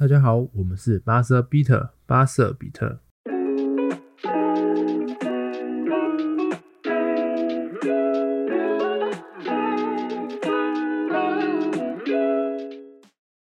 大家好我们是巴瑟比特巴瑟比特。